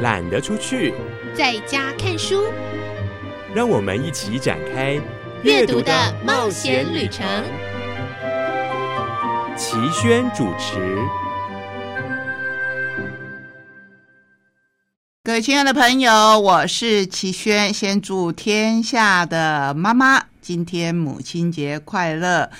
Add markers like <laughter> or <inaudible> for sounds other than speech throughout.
懒得出去，在家看书。让我们一起展开阅读的冒险旅程。齐轩主持。各位亲爱的朋友，我是齐轩，先祝天下的妈妈今天母亲节快乐。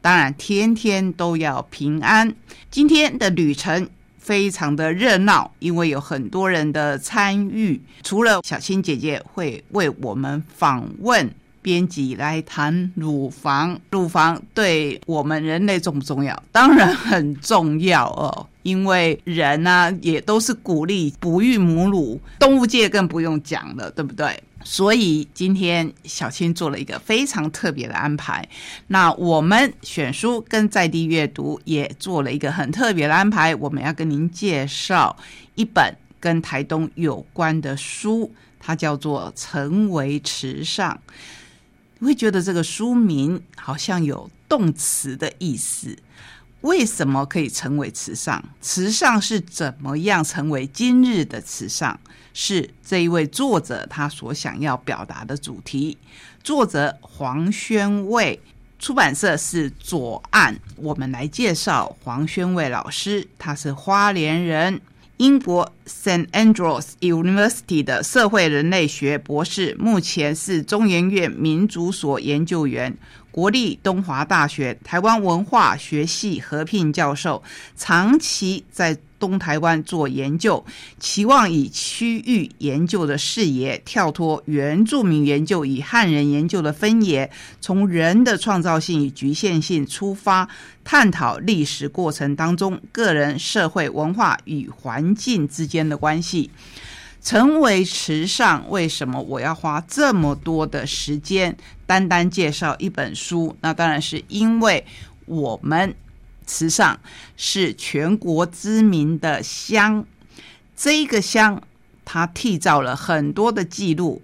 当然，天天都要平安。今天的旅程非常的热闹，因为有很多人的参与。除了小青姐姐会为我们访问编辑来谈乳房，乳房对我们人类重不重要？当然很重要哦，因为人呢也都是鼓励哺育母乳，动物界更不用讲了，对不对？所以今天小青做了一个非常特别的安排。那我们选书跟在地阅读也做了一个很特别的安排。我们要跟您介绍一本跟台东有关的书，它叫做《成为池上》。你会觉得这个书名好像有动词的意思。为什么可以成为池上？池上是怎么样成为今日的池上？是这一位作者他所想要表达的主题。作者黄宣卫，出版社是左岸。我们来介绍黄宣卫老师，他是花莲人，英国 Saint Andrews University 的社会人类学博士，目前是中研院民族所研究员。国立东华大学台湾文化学系合聘教授，长期在东台湾做研究，期望以区域研究的视野，跳脱原住民研究与汉人研究的分野，从人的创造性与局限性出发，探讨历史过程当中个人、社会、文化与环境之间的关系。成为池上，为什么我要花这么多的时间单单介绍一本书？那当然是因为我们池上是全国知名的乡，这个乡它缔造了很多的记录。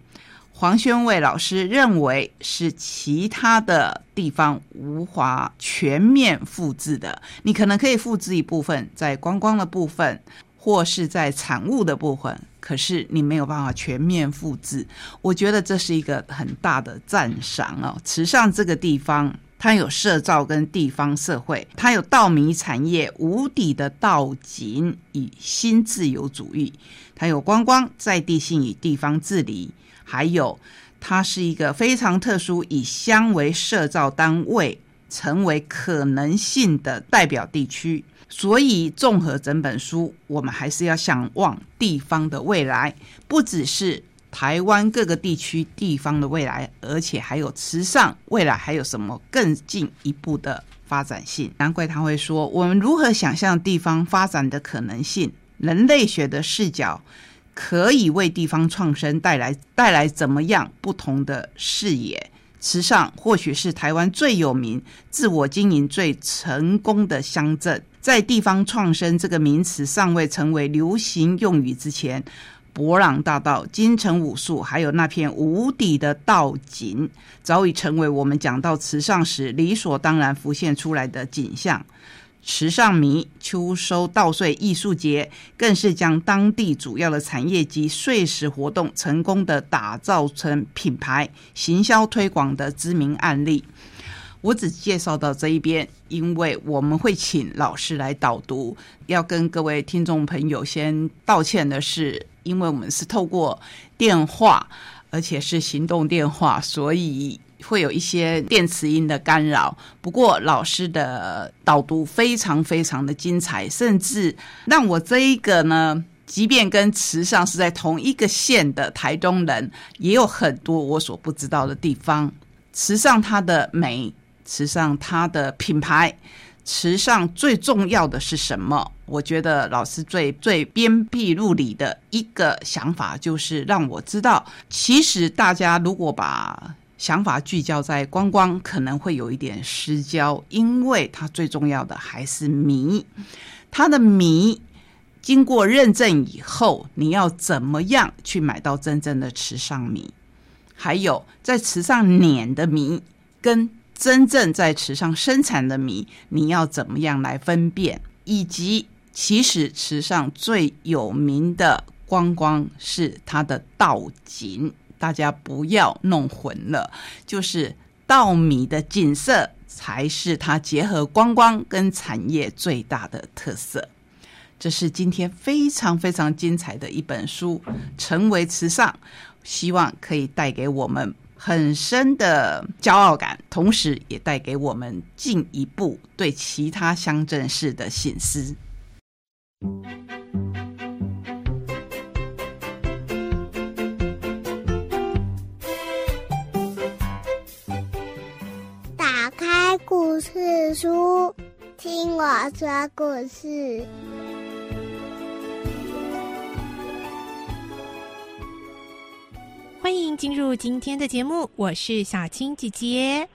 黄宣卫老师认为是其他的地方无法全面复制的，你可能可以复制一部分，在观光的部分。或是在产物的部分，可是你没有办法全面复制。我觉得这是一个很大的赞赏哦。池上这个地方，它有社造跟地方社会，它有稻米产业、无底的稻井与新自由主义，它有观光在地性与地方治理，还有它是一个非常特殊，以乡为社造单位，成为可能性的代表地区。所以，综合整本书，我们还是要想望地方的未来，不只是台湾各个地区地方的未来，而且还有慈善未来还有什么更进一步的发展性。难怪他会说，我们如何想象地方发展的可能性？人类学的视角可以为地方创生带来带来怎么样不同的视野？慈善或许是台湾最有名、自我经营最成功的乡镇。在地方创生这个名词尚未成为流行用语之前，博朗大道、金城武术，还有那片无底的道景，早已成为我们讲到池上时理所当然浮现出来的景象。池上米秋收稻穗艺术节，更是将当地主要的产业及碎石活动成功的打造成品牌行销推广的知名案例。我只介绍到这一边，因为我们会请老师来导读。要跟各位听众朋友先道歉的是，因为我们是透过电话，而且是行动电话，所以。会有一些电磁音的干扰，不过老师的导读非常非常的精彩，甚至让我这一个呢，即便跟池上是在同一个县的台东人，也有很多我所不知道的地方。池上它的美，池上它的品牌，池上最重要的是什么？我觉得老师最最鞭辟入里的一个想法，就是让我知道，其实大家如果把想法聚焦在观光，可能会有一点失焦，因为它最重要的还是米。它的米经过认证以后，你要怎么样去买到真正的池上米？还有在池上碾的米，跟真正在池上生产的米，你要怎么样来分辨？以及其实池上最有名的光光是它的稻景，大家不要弄混了，就是稻米的景色才是它结合观光跟产业最大的特色。这是今天非常非常精彩的一本书，《成为池上》，希望可以带给我们很深的骄傲感，同时也带给我们进一步对其他乡镇市的醒思。打开故事书，听我说故事。欢迎进入今天的节目，我是小青姐姐。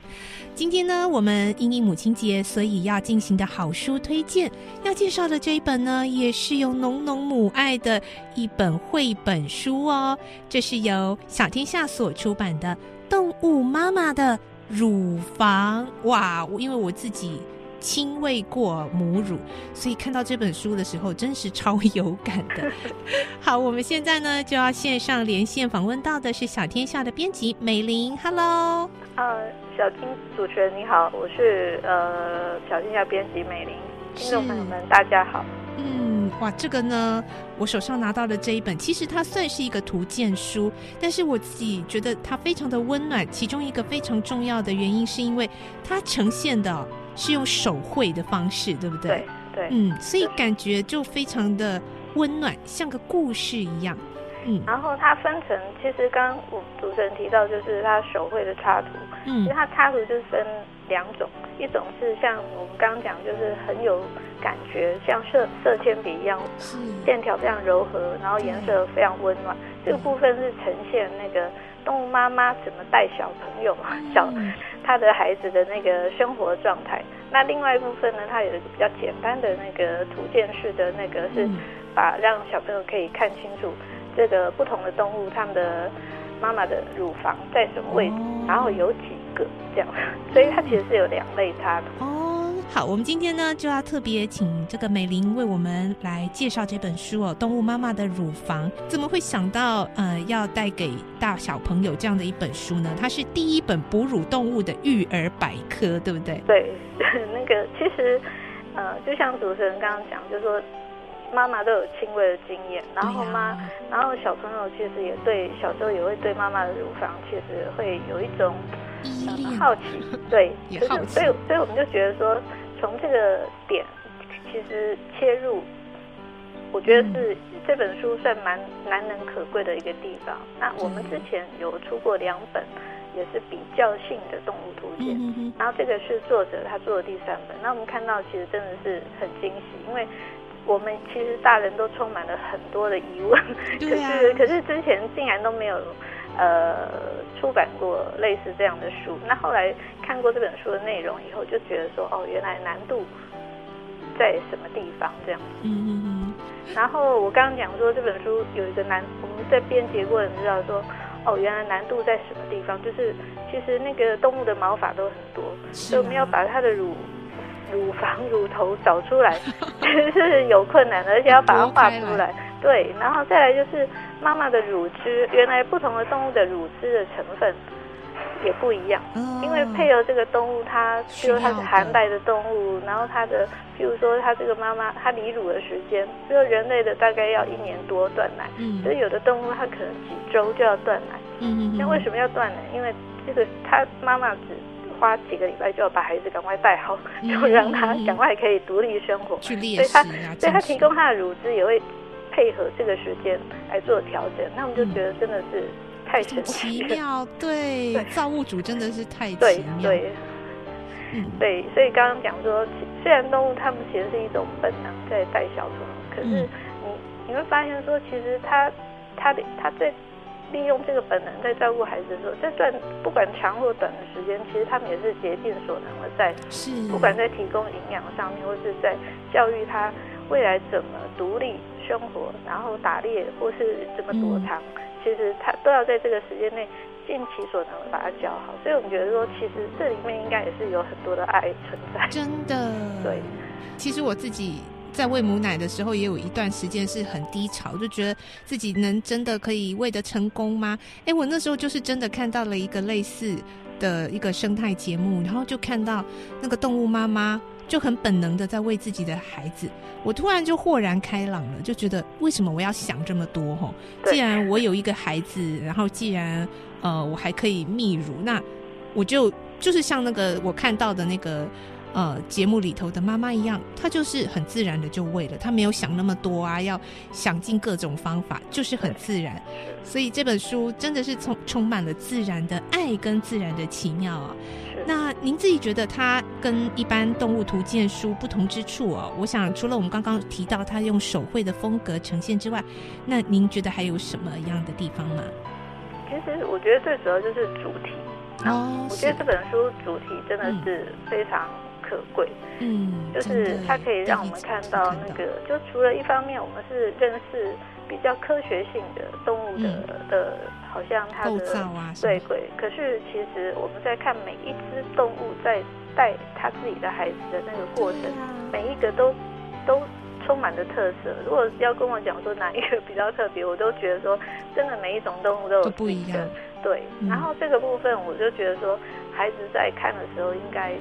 今天呢，我们因应母亲节，所以要进行的好书推荐，要介绍的这一本呢，也是有浓浓母爱的一本绘本书哦。这是由小天下所出版的《动物妈妈的乳房》哇！因为我自己。亲喂过母乳，所以看到这本书的时候，真是超有感的。<laughs> 好，我们现在呢就要线上连线访问到的是小天下的编辑美玲，Hello。呃，小金主持人你好，我是呃小天下编辑美玲，听众朋友们大家好。嗯，哇，这个呢，我手上拿到的这一本，其实它算是一个图鉴书，但是我自己觉得它非常的温暖。其中一个非常重要的原因，是因为它呈现的。是用手绘的方式，对不对？对，嗯，所以感觉就非常的温暖，像个故事一样。嗯，然后它分成，其实刚刚我主持人提到，就是它手绘的插图。嗯，其实它插图就是分两种，一种是像我们刚刚讲，就是很有感觉，像色色铅笔一样，线条非常柔和，然后颜色非常温暖。这个部分是呈现那个。动物妈妈怎么带小朋友、<laughs> 小他的孩子的那个生活状态？那另外一部分呢？它有一个比较简单的那个图鉴式的那个，是把让小朋友可以看清楚这个不同的动物它们的妈妈的乳房在什么位置，然后有几个这样，所以它其实是有两类插图。好，我们今天呢就要特别请这个美玲为我们来介绍这本书哦，《动物妈妈的乳房》。怎么会想到呃要带给大小朋友这样的一本书呢？它是第一本哺乳动物的育儿百科，对不对？对，那个其实呃，就像主持人刚刚讲，就是说妈妈都有亲喂的经验，然后妈，然后小朋友其实也对小时候也会对妈妈的乳房其实会有一种好奇，对，<laughs> 也好奇，所以所以我们就觉得说。从这个点，其实切入，我觉得是这本书算蛮难能可贵的一个地方。那我们之前有出过两本，也是比较性的动物图鉴，然后这个是作者他做的第三本。那我们看到其实真的是很惊喜，因为我们其实大人都充满了很多的疑问，可是可是之前竟然都没有。呃，出版过类似这样的书，那后来看过这本书的内容以后，就觉得说，哦，原来难度在什么地方这样。嗯嗯嗯。然后我刚刚讲说这本书有一个难，我们在编辑过程知道说，哦，原来难度在什么地方？就是其实那个动物的毛发都很多，所以我们要把它的乳乳房、乳头找出来，<laughs> 是有困难的，而且要把它画出来。对，然后再来就是。妈妈的乳汁，原来不同的动物的乳汁的成分也不一样，因为配合这个动物，它比如它是寒带的动物，然后它的，譬如说它这个妈妈它离乳的时间，比如人类的大概要一年多断奶，所以有的动物它可能几周就要断奶。嗯那为什么要断奶？因为这个它妈妈只花几个礼拜就要把孩子赶快带好，就让他赶快可以独立生活，所以它所以他提供他的乳汁也会。配合这个时间来做调整，那我们就觉得真的是太神奇妙，对，造物主真的是太奇妙，对，嗯，对，所以刚刚讲说，虽然动物它们其实是一种本能在带小朋友，可是你你会发现说，其实它它的它在利用这个本能在照顾孩子的时候，这段不管长或短的时间，其实他们也是竭尽所能的在，是，不管在提供营养上面，或是在教育他未来怎么独立。生活，然后打猎或是怎么躲藏，其实他都要在这个时间内尽其所能把它教好。所以我们觉得说，其实这里面应该也是有很多的爱存在。真的，对。其实我自己在喂母奶的时候，也有一段时间是很低潮，就觉得自己能真的可以喂得成功吗？哎，我那时候就是真的看到了一个类似的一个生态节目，然后就看到那个动物妈妈就很本能的在喂自己的孩子，我突然就豁然开朗了，就觉得为什么我要想这么多？哈，对既然我有一个孩子，然后既然呃我还可以泌乳，那我就就是像那个我看到的那个呃节目里头的妈妈一样，她就是很自然的就喂了，她没有想那么多啊，要想尽各种方法，就是很自然。所以这本书真的是充充满了自然的爱跟自然的奇妙啊。是那您自己觉得它跟一般动物图鉴书不同之处哦？我想除了我们刚刚提到它用手绘的风格呈现之外，那您觉得还有什么样的地方吗？其实我觉得最主要就是主题。哦我觉得这本书主题真的是非常可贵，嗯，就是它可以让我们看到那个，就除了一方面我们是认识比较科学性的动物的、的，好像它的造啊，对对，可是其实我们在看每一只动物在带它自己的孩子的那个过程，啊。每一个都都充满着特色。如果要跟我讲说哪一个比较特别，我都觉得说，真的每一种动物都有自己的一样。对，嗯。然后这个部分我就觉得说，孩子在看的时候，应该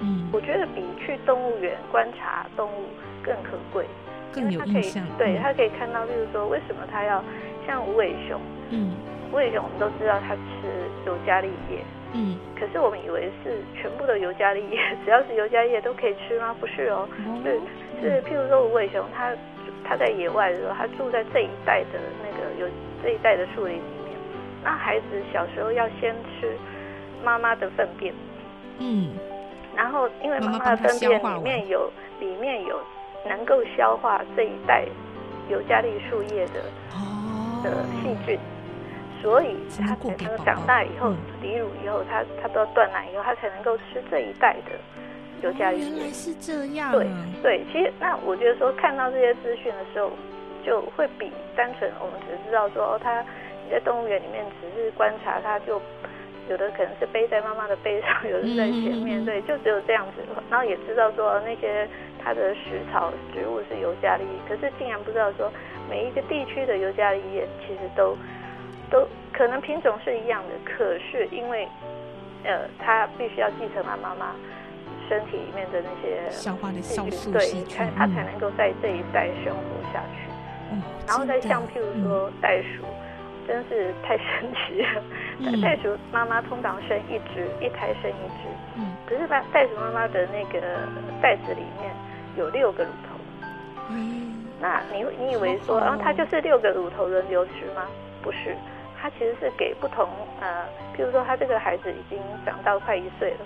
嗯，我觉得比去动物园观察动物更可贵，更因为他可以有印象。对嗯他可以看到，例如说为什么他要像无尾熊，嗯无尾熊我们都知道它吃尤加利叶，嗯，可是我们以为是全部的尤加利叶，只要是尤加利叶都可以吃吗？不是哦，是是，譬如说无尾熊，它它在野外的时候，它住在这一带的那个有这一带的树林里面。那孩子小时候要先吃妈妈的粪便，嗯然后因为妈妈的粪便里面有里面有能够消化这一代尤加利树叶的哦的细菌，所以才能它才能长大以后嗯离乳以后，它它都要断奶以后，它才能够吃这一代的尤加利叶原来。是这样。对对，其实那我觉得说看到这些资讯的时候，就会比单纯我们只知道说哦，它你在动物园里面只是观察它，就有的可能是背在妈妈的背上，有的在前面，对，就只有这样子，然后也知道说那些它的食草植物是尤加利叶，可是竟然不知道说每一个地区的尤加利叶其实都都可能品种是一样的，可是因为呃它必须要继承它妈妈身体里面的那些消化的酵素细，菌才，它嗯。才能够在这一代生活下去。哦。然后再像譬如说袋鼠，真是太神奇了。嗯。袋鼠妈妈通常生一只，一胎生一只，嗯。可是袋袋鼠妈妈的那个袋子里面有六个乳头。嗯那你你以为说，然后它就是六个乳头轮流吃吗？不是，它其实是给不同呃，譬如说他这个孩子已经长到快一岁了，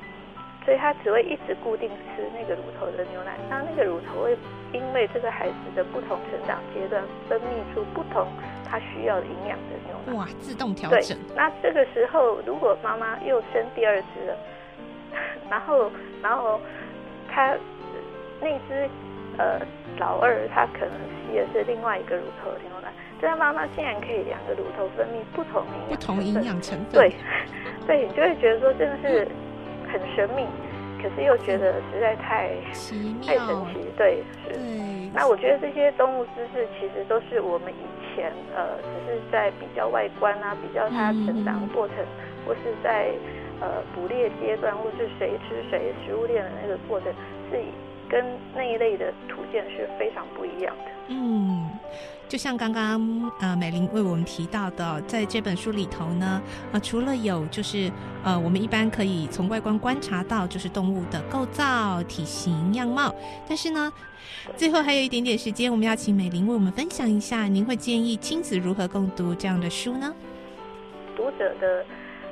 所以他只会一直固定吃那个乳头的牛奶，那那个乳头会因为这个孩子的不同成长阶段分泌出不同他需要的营养的牛奶。哇，自动调对整，，那这个时候如果妈妈又生第二只了，<laughs> 然后然后他呃那只呃老二他可能吸的是另外一个乳头的牛奶，这样妈妈竟然可以两个乳头分泌不同营养不同营养成分，对，<laughs> 对，你就会觉得说真的是很神秘，可是又觉得实在太奇太神，奇，对，是。对，那我觉得这些动物知识其实都是我们以前呃，只是在比较外观啊，比较它成长过程，或是在呃捕猎阶段，或是谁吃谁食物链的那个过程，是以跟那一类的图鉴是非常不一样的。嗯，就像刚刚呃美玲为我们提到的，在这本书里头呢，呃，除了有就是呃我们一般可以从外观观察到就是动物的构造、体型、样貌，但是呢，最后还有一点点时间，我们要请美玲为我们分享一下，您会建议亲子如何共读这样的书呢？读者的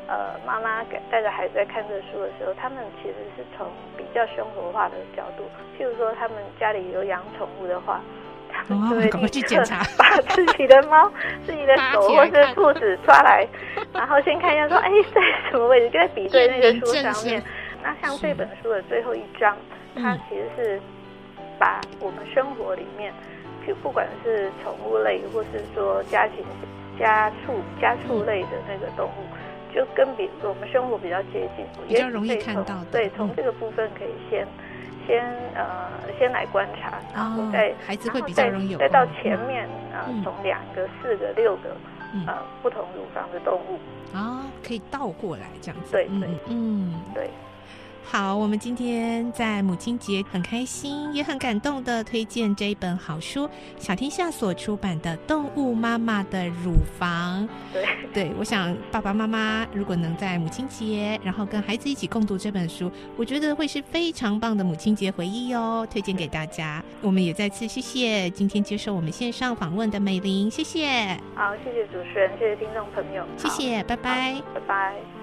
呃妈妈带着孩子在看这书的时候，他们其实是从比较生活化的角度，譬如说他们家里有养宠物的话，他们就会哦赶快去检查。<laughs> 把自己的猫、自己的 <laughs> 扒狗或是兔子抓来，<laughs> 然后先看一下说，哎，在什么位置，就在比对那个书上面。那像这本书的最后一章，它嗯其实是把我们生活里面，就不管是宠物类，或是说家禽、家畜、家畜类的那个动物，就跟比我们生活比较接近，比较容易看到对，嗯。从这个部分可以先先呃先来观察，然后再、哦孩子会比较容易有再到前面呃嗯从两个、四个、六个嗯呃不同乳房的动物，啊，可以倒过来这样子。嗯对对嗯。对。好，我们今天在母亲节很开心，也很感动的推荐这一本好书，小天下所出版的《动物妈妈的乳房》。对，对，我想爸爸妈妈如果能在母亲节，然后跟孩子一起共读这本书，我觉得会是非常棒的母亲节回忆哦，推荐给大家。我们也再次谢谢今天接受我们线上访问的美玲，谢谢，好，谢谢主持人，谢谢听众朋友，谢谢，拜拜。拜拜。